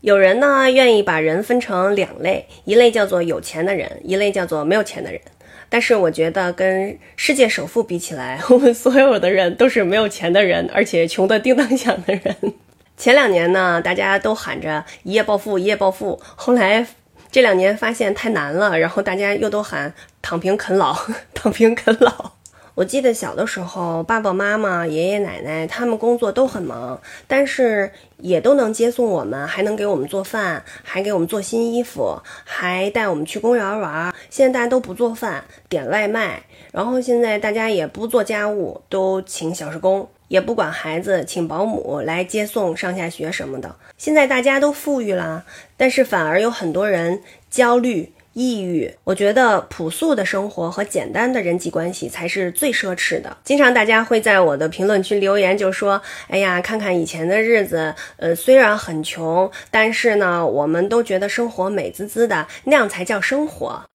有人呢愿意把人分成两类，一类叫做有钱的人，一类叫做没有钱的人。但是我觉得跟世界首富比起来，我们所有的人都是没有钱的人，而且穷得叮当响的人。前两年呢，大家都喊着一夜暴富，一夜暴富。后来这两年发现太难了，然后大家又都喊躺平啃老，躺平啃老。我记得小的时候，爸爸妈妈、爷爷奶奶他们工作都很忙，但是也都能接送我们，还能给我们做饭，还给我们做新衣服，还带我们去公园玩。现在大家都不做饭，点外卖，然后现在大家也不做家务，都请小时工，也不管孩子，请保姆来接送上下学什么的。现在大家都富裕了，但是反而有很多人焦虑。抑郁，我觉得朴素的生活和简单的人际关系才是最奢侈的。经常大家会在我的评论区留言，就说：“哎呀，看看以前的日子，呃，虽然很穷，但是呢，我们都觉得生活美滋滋的，那样才叫生活。”